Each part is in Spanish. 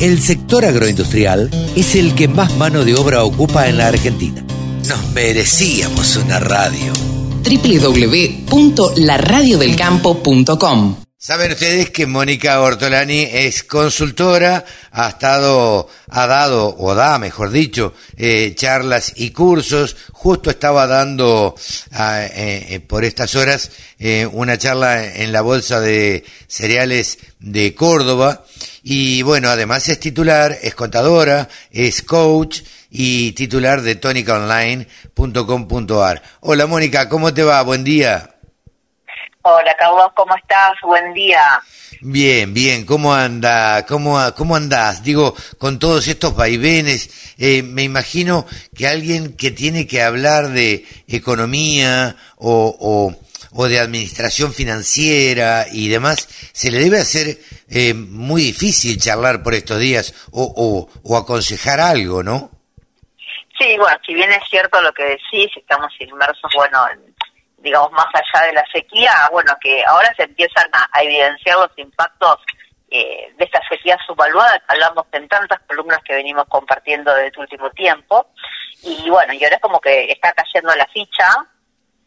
El sector agroindustrial es el que más mano de obra ocupa en la Argentina. Nos merecíamos una radio. www.laradiodelcampo.com Saben ustedes que Mónica Ortolani es consultora, ha estado, ha dado, o da, mejor dicho, eh, charlas y cursos. Justo estaba dando ah, eh, eh, por estas horas una charla en la Bolsa de Cereales de Córdoba. Y bueno, además es titular, es contadora, es coach y titular de tonicaonline.com.ar. Hola Mónica, ¿cómo te va? Buen día. Hola, Carlos, ¿cómo estás? Buen día. Bien, bien, ¿cómo anda? ¿Cómo, cómo andás? Digo, con todos estos vaivenes, eh, me imagino que alguien que tiene que hablar de economía o, o, de administración financiera y demás, se le debe hacer eh, muy difícil charlar por estos días o, o, o aconsejar algo, ¿no? Sí, bueno, si bien es cierto lo que decís, estamos inmersos, bueno, en digamos, más allá de la sequía, bueno, que ahora se empiezan a, evidenciar los impactos eh, de esta sequía subvaluada. Hablamos en tantas columnas que venimos compartiendo desde el último tiempo. Y bueno, y ahora es como que está cayendo la ficha.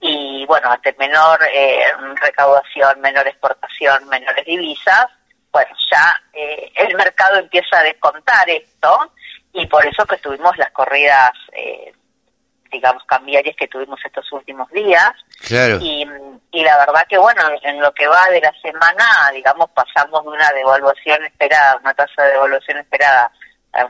Y bueno, ante menor eh, recaudación, menor exportación, menores divisas, bueno, ya eh, el mercado empieza a descontar esto. Y por eso que tuvimos las corridas eh, digamos, cambiarias que tuvimos estos últimos días. Y, y la verdad que, bueno, en lo que va de la semana, digamos, pasamos de una devaluación esperada, una tasa de devaluación esperada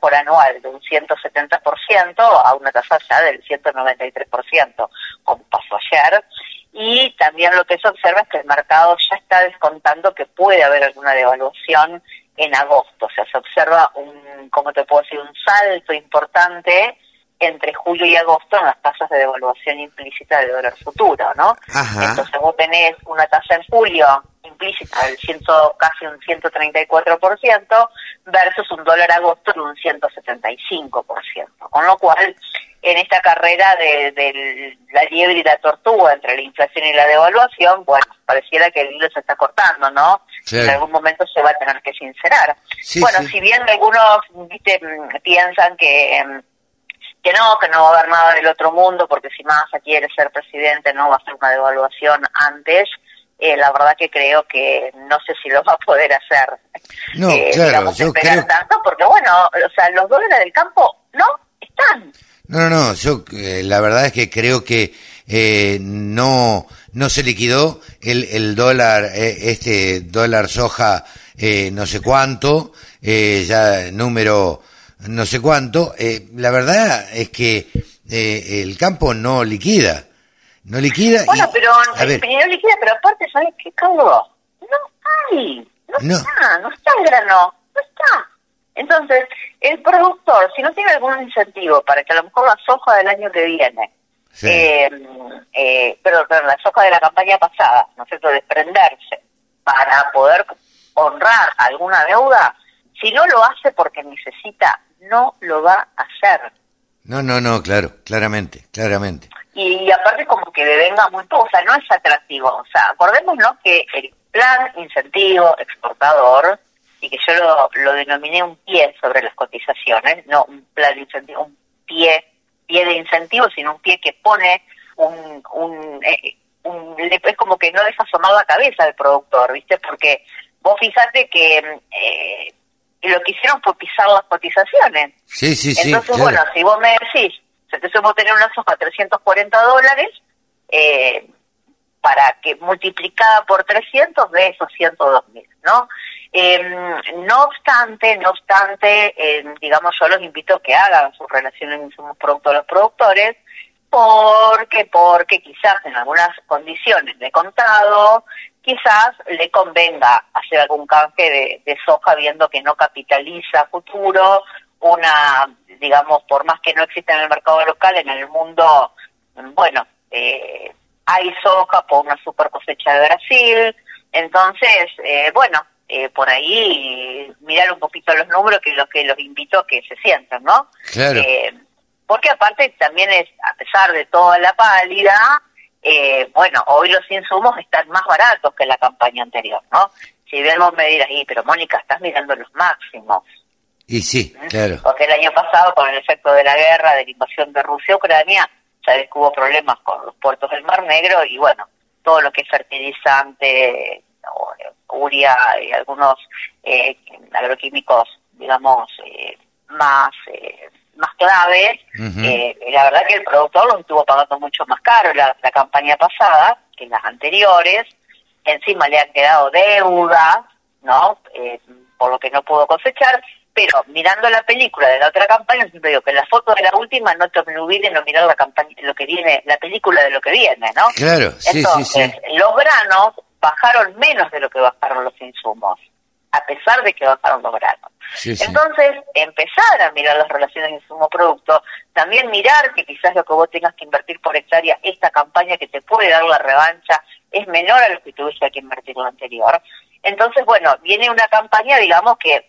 por anual de un 170% a una tasa ya del 193%, como pasó ayer. Y también lo que se observa es que el mercado ya está descontando que puede haber alguna devaluación en agosto. O sea, se observa un, como te puedo decir, un salto importante entre julio y agosto en las tasas de devaluación implícita de dólar futuro, ¿no? Entonces vos tenés una tasa en julio implícita del ciento, casi un 134% versus un dólar agosto de un 175%. Con lo cual, en esta carrera de, la liebre y la tortuga entre la inflación y la devaluación, bueno, pareciera que el hilo se está cortando, ¿no? En algún momento se va a tener que sincerar. bueno, si bien algunos ¿viste, piensan que em, que no, que no va a haber nada del otro mundo, porque si Massa quiere ser presidente no va a hacer una devaluación antes. Eh, la verdad que creo que no sé si lo va a poder hacer. No, eh, claro, yo creo... tanto, porque bueno, o sea, los dólares del campo no están. No, no, no, yo eh, la verdad es que creo que eh, no no se liquidó el, el dólar, este dólar soja, no sé cuánto, ya número no sé cuánto, eh, la verdad es que eh, el campo no liquida. No liquida. Bueno, pero no liquida, pero aparte, ¿sabes qué, Carlos? No hay. No, está, no está el grano, no está. Entonces, el productor, si no tiene algún incentivo para que a lo mejor la soja del año que viene, eh, eh, pero, pero la soja de la campaña pasada, ¿no es cierto?, desprenderse para poder honrar alguna deuda, si no lo hace porque necesita no lo va a hacer. No, no, no, claro, claramente, claramente. Y, aparte como que venga muy poco, o sea, no es atractivo. O sea, acordémonos que el plan incentivo exportador, y que yo lo, lo denominé un pie sobre las cotizaciones, no un plan de incentivo, un pie, pie de incentivo, sino un pie que pone un, un, eh, un es como que no deja asomar la cabeza del productor, ¿viste? Porque vos fíjate que eh, y lo que hicieron fue pisar las cotizaciones. Sí, sí, sí. Entonces, bueno, si vos me decís, entonces vos tener una soja 340 dólares, eh, para que multiplicada por 300 de esos 102 mil, ¿no? Em, no obstante, no obstante, em, digamos, yo los invito a que hagan sus relaciones insumos productos los productores, porque, porque quizás en algunas condiciones de contado, quizás le convenga hacer algún canje de, soja viendo que no capitaliza futuro una, digamos, por más que no exista en el mercado local, en el mundo, bueno, eh, hay soja por una super cosecha de Brasil, entonces, eh, bueno, eh, por ahí mirar un poquito los números que los que los invito a que se sientan, ¿no? Claro. porque aparte también es, a pesar de toda la pálida, eh, bueno, hoy los insumos están más baratos que la campaña anterior, ¿no? Si vemos me dirás, pero Mónica, estás mirando los máximos. Y sí, claro. Porque el año pasado, con el efecto de la guerra, de la invasión de Rusia a Ucrania, sabes que hubo problemas con los puertos del Mar Negro y bueno, todo lo que es fertilizante, uria y algunos eh, agroquímicos, digamos, eh, más eh, más claves, la verdad que el productor lo estuvo pagando mucho más caro la, la campaña pasada que las anteriores, encima le han quedado deudas, ¿no? por lo que no pudo cosechar, pero mirando la película de la otra campaña, siempre digo que la foto de la última no te olvides no mirar la campaña, lo que viene, la película de lo que viene, ¿no? Claro, sí, Entonces, sí, los granos bajaron menos de lo que bajaron los insumos, a pesar de que bajaron los granos. Entonces, empezar a mirar las relaciones insumo-producto, también mirar que quizás lo que vos tengas que invertir por hectárea, esta campaña que te puede dar la revancha, es menor a lo que tuviste que invertir lo anterior. Entonces, bueno, viene una campaña, digamos, que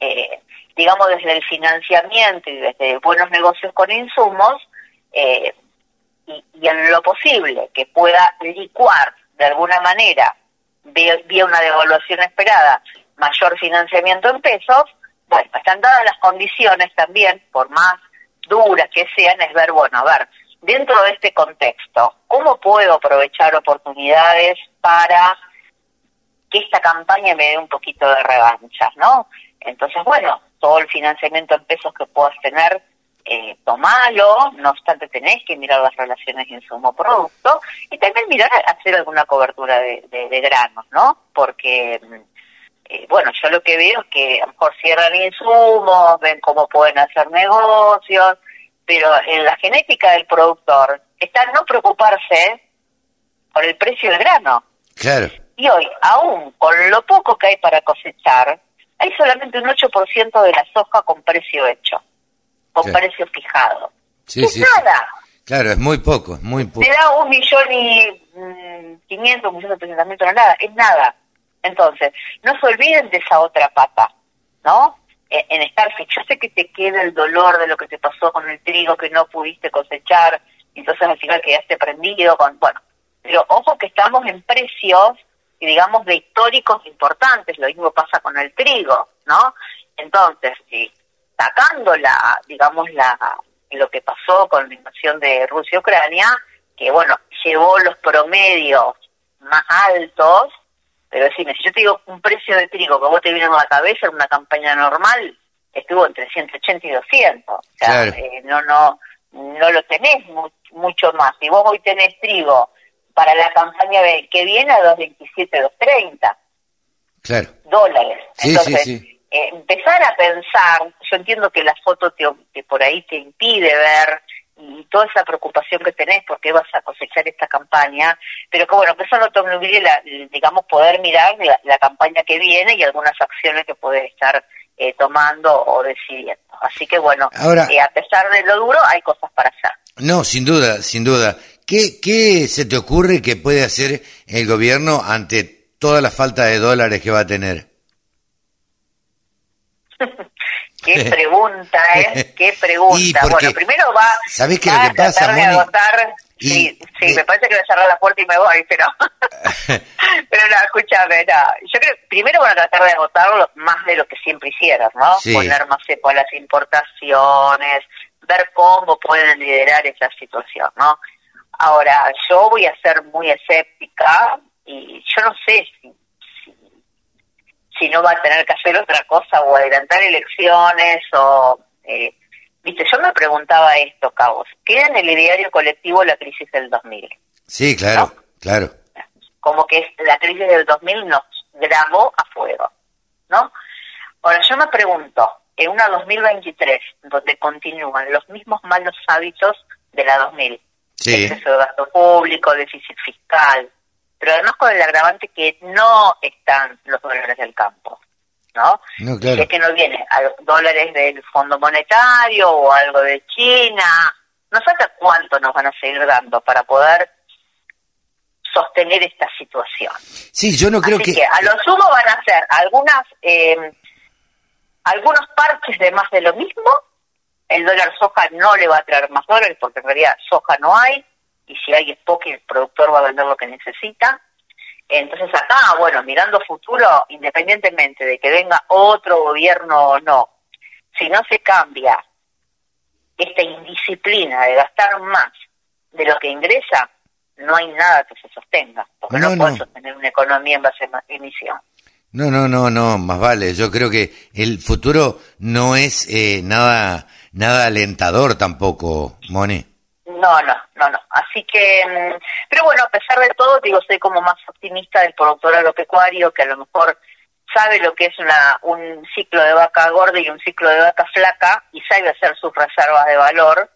eh, digamos, desde el financiamiento y desde buenos negocios con insumos, eh, y, en lo posible que pueda licuar de alguna manera, vía, una devaluación esperada, mayor financiamiento en pesos, bueno, están dadas las condiciones también, por más duras que sean, es ver, bueno, a ver, dentro de este contexto, ¿cómo puedo aprovechar oportunidades para que esta campaña me dé un poquito de revancha, ¿no? Entonces, bueno, todo el financiamiento en pesos que puedas tener, eh, tomalo, no obstante tenés que mirar las relaciones insumo-producto y también mirar hacer alguna cobertura de, de, granos, ¿no? Porque, mm, eh, bueno, yo lo que veo es que a lo mejor cierran insumos, ven cómo pueden hacer negocios, pero en la genética del productor está no preocuparse por el precio del grano. Claro. Y hoy, aún con lo poco que hay para cosechar, hay solamente un 8% de la soja con precio hecho, con precio fijado. Sí, es nada. Claro, es muy poco, es muy poco. Te da un millón y mm, quinientos, un millón de no nada, es nada. Entonces, no se olviden de esa otra pata, ¿no? En, en estar, yo sé que te queda el dolor de lo que te pasó con el trigo que no pudiste cosechar, entonces al final quedaste prendido con, bueno, pero ojo que estamos en precios digamos, de históricos importantes, lo mismo pasa con el trigo, ¿no? Entonces, sacando la, digamos, la, lo que pasó con la invasión de Rusia-Ucrania, que bueno, llevó los promedios más altos, pero decime, si yo te digo un precio de trigo que vos te viene a la cabeza en una campaña normal, estuvo entre 180 y 200. O sea, eh, no, no, no lo tenés mucho más. Si vos hoy tenés trigo para la campaña que viene a 2.27, 2.30 claro. dólares. Entonces, sí, eh, empezar a pensar, yo entiendo que la foto te, por ahí te impide ver y toda esa preocupación que tenés porque vas a cosechar esta campaña, pero que bueno, que eso no te la, digamos, poder mirar la, campaña que viene y algunas acciones que puedes estar eh, tomando o decidiendo. Así que bueno, Ahora, eh, a pesar de lo duro, hay cosas para hacer. No, sin duda, sin duda. ¿Qué, ¿Qué se te ocurre que puede hacer el gobierno ante toda la falta de dólares que va a tener? Qué pregunta, ¿eh? Qué pregunta. bueno, primero va, ¿sabés qué lo que pasa, tratar de agotar... sí, sí, me parece que voy a cerrar la puerta y me voy, pero... pero no, escúchame, no. Yo creo que primero van a tratar de agotarlo más de lo que siempre hicieron, ¿no? Poner más cepo a las importaciones, ver cómo pueden liderar esa situación, ¿no? Ahora, yo voy a ser muy escéptica y yo no sé si, si, no va a tener que hacer otra cosa o adelantar elecciones o... Eh, Viste, yo me preguntaba esto, Cabos. ¿Queda en el ideario colectivo la crisis del 2000? Sí, claro, claro. Como que la crisis del 2000 nos grabó a fuego, ¿no? Ahora, yo me pregunto, en una 2023, donde continúan los mismos malos hábitos de la 2000, sí. exceso de gasto público, déficit fiscal, pero además con el agravante que no están los dólares del campo, ¿no? no claro. Es que no viene dólares del Fondo Monetario o algo de China, no sé cuánto nos van a seguir dando para poder sostener esta situación. Sí, yo no creo Así que... a lo sumo van a ser algunas eh, algunos parches de más de lo mismo el dólar soja no le va a traer más dólares porque en realidad soja no hay y si hay es poco el productor va a vender lo que necesita. Entonces acá, bueno, mirando futuro, independientemente de que venga otro gobierno o no, si no se cambia esta indisciplina de gastar más de lo que ingresa, no hay nada que se sostenga, porque no, no, sostener una economía en base a emisión. No, no, no, no, más vale. Yo creo que el futuro no es eh, nada, nada alentador tampoco, Moni. No, no, no, no. Así que, mm, pero bueno, a pesar de todo, digo, soy como más optimista del productor agropecuario que a lo mejor sabe lo que es una, un ciclo de vaca gorda y un ciclo de vaca flaca y sabe hacer sus reservas de valor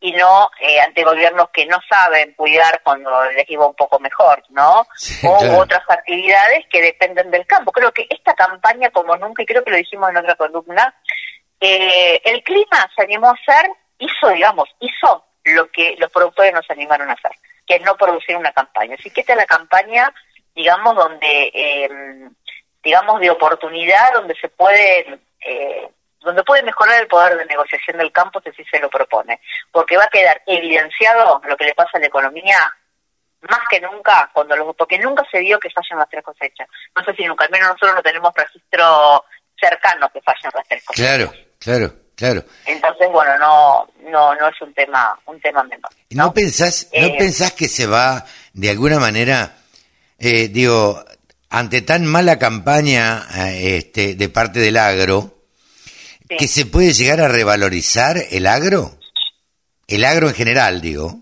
y no eh, ante gobiernos que no saben cuidar cuando les iba un poco mejor, ¿no? o otras actividades que dependen del campo. Creo que esta campaña, como nunca, y creo que lo dijimos en otra columna, eh, el clima se animó a hacer, hizo, digamos, hizo lo que los productores nos animaron a hacer, que es no producir una campaña. Así que esta es la campaña, digamos, donde, eh, digamos, de oportunidad, donde se puede eh, donde puede mejorar el poder de negociación del campo si se lo propone, porque va a quedar evidenciado lo que le pasa a la economía más que nunca, cuando lo, porque nunca se vio que fallan las tres cosechas. No sé si nunca, al menos nosotros no tenemos registro cercano que fallan las tres cosechas. Claro, claro, claro. Entonces, bueno, no no no es un tema un tema menor. ¿No, ¿No pensás, no eh, pensás que se va de alguna manera, eh, digo, ante tan mala campaña eh, este, de parte del agro, que se puede llegar a revalorizar el agro? El agro en general, digo.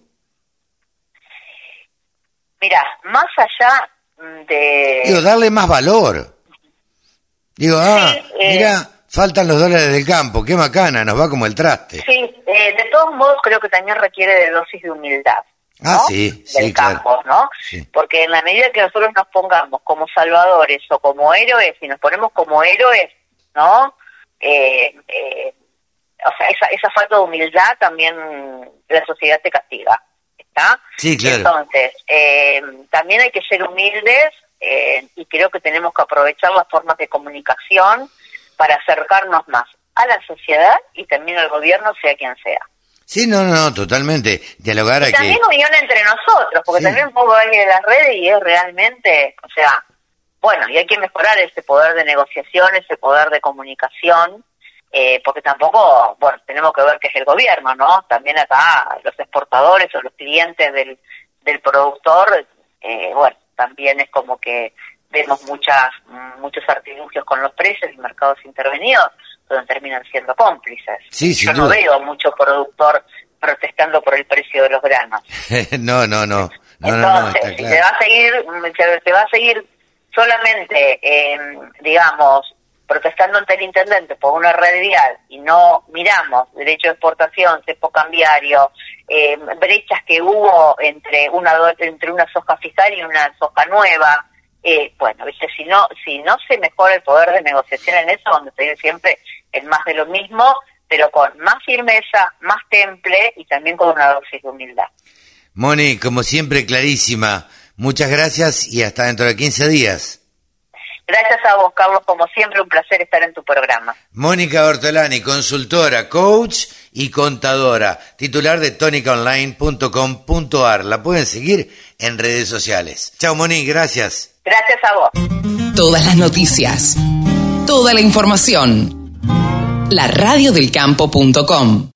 Mira, más allá de... Digo, darle más valor. Digo, ah, eh, mira, faltan los dólares del campo, qué macana, nos va como el traste. Sí, eh, de todos modos creo que también requiere de dosis de humildad. Ah, sí, del campo, ¿no? Porque en la medida que nosotros nos pongamos como salvadores o como héroes, y nos ponemos como héroes, ¿no? eh, eh, o sea, esa, esa falta de humildad también la sociedad te castiga, ¿está? Sí, claro. Entonces, eh, también hay que ser humildes eh, y creo que tenemos que aprovechar las formas de comunicación para acercarnos más a la sociedad y también al gobierno, sea quien sea. Sí, no, no, totalmente. Dialogar y también unión entre nosotros, porque también un poco hay de las redes y es realmente, o sea, bueno, y hay que mejorar ese poder de negociación, ese poder de comunicación, eh, porque tampoco, bueno, tenemos que ver qué es el gobierno, ¿no? También acá los exportadores o los clientes del, del productor, eh, bueno, también es como que vemos muchas muchos artilugios con los precios y mercados intervenidos, donde terminan siendo cómplices. Sí, Yo no veo mucho productor protestando por el precio de los granos. no, no, no. Entonces, si se va a seguir, se va a seguir solamente, eh, digamos, protestando ante el intendente por una red vial y no miramos derecho de exportación, cepo cambiario, eh, brechas que hubo entre una entre una soja fiscal y una soja nueva, eh, bueno, ¿viste? si no si no se mejora el poder de negociación en eso, donde se siempre el más de lo mismo, pero con más firmeza, más temple y también con una dosis de humildad. Moni, como siempre, clarísima. Muchas gracias y hasta dentro de 15 días. Gracias a vos, Carlos, como siempre, un placer estar en tu programa. Mónica Ortolani, consultora, coach y contadora, titular de tonicaonline.com.ar. La pueden seguir en redes sociales. Chao, Moni, gracias. Gracias a vos. Todas las noticias, toda la información. La radiodelcampo.com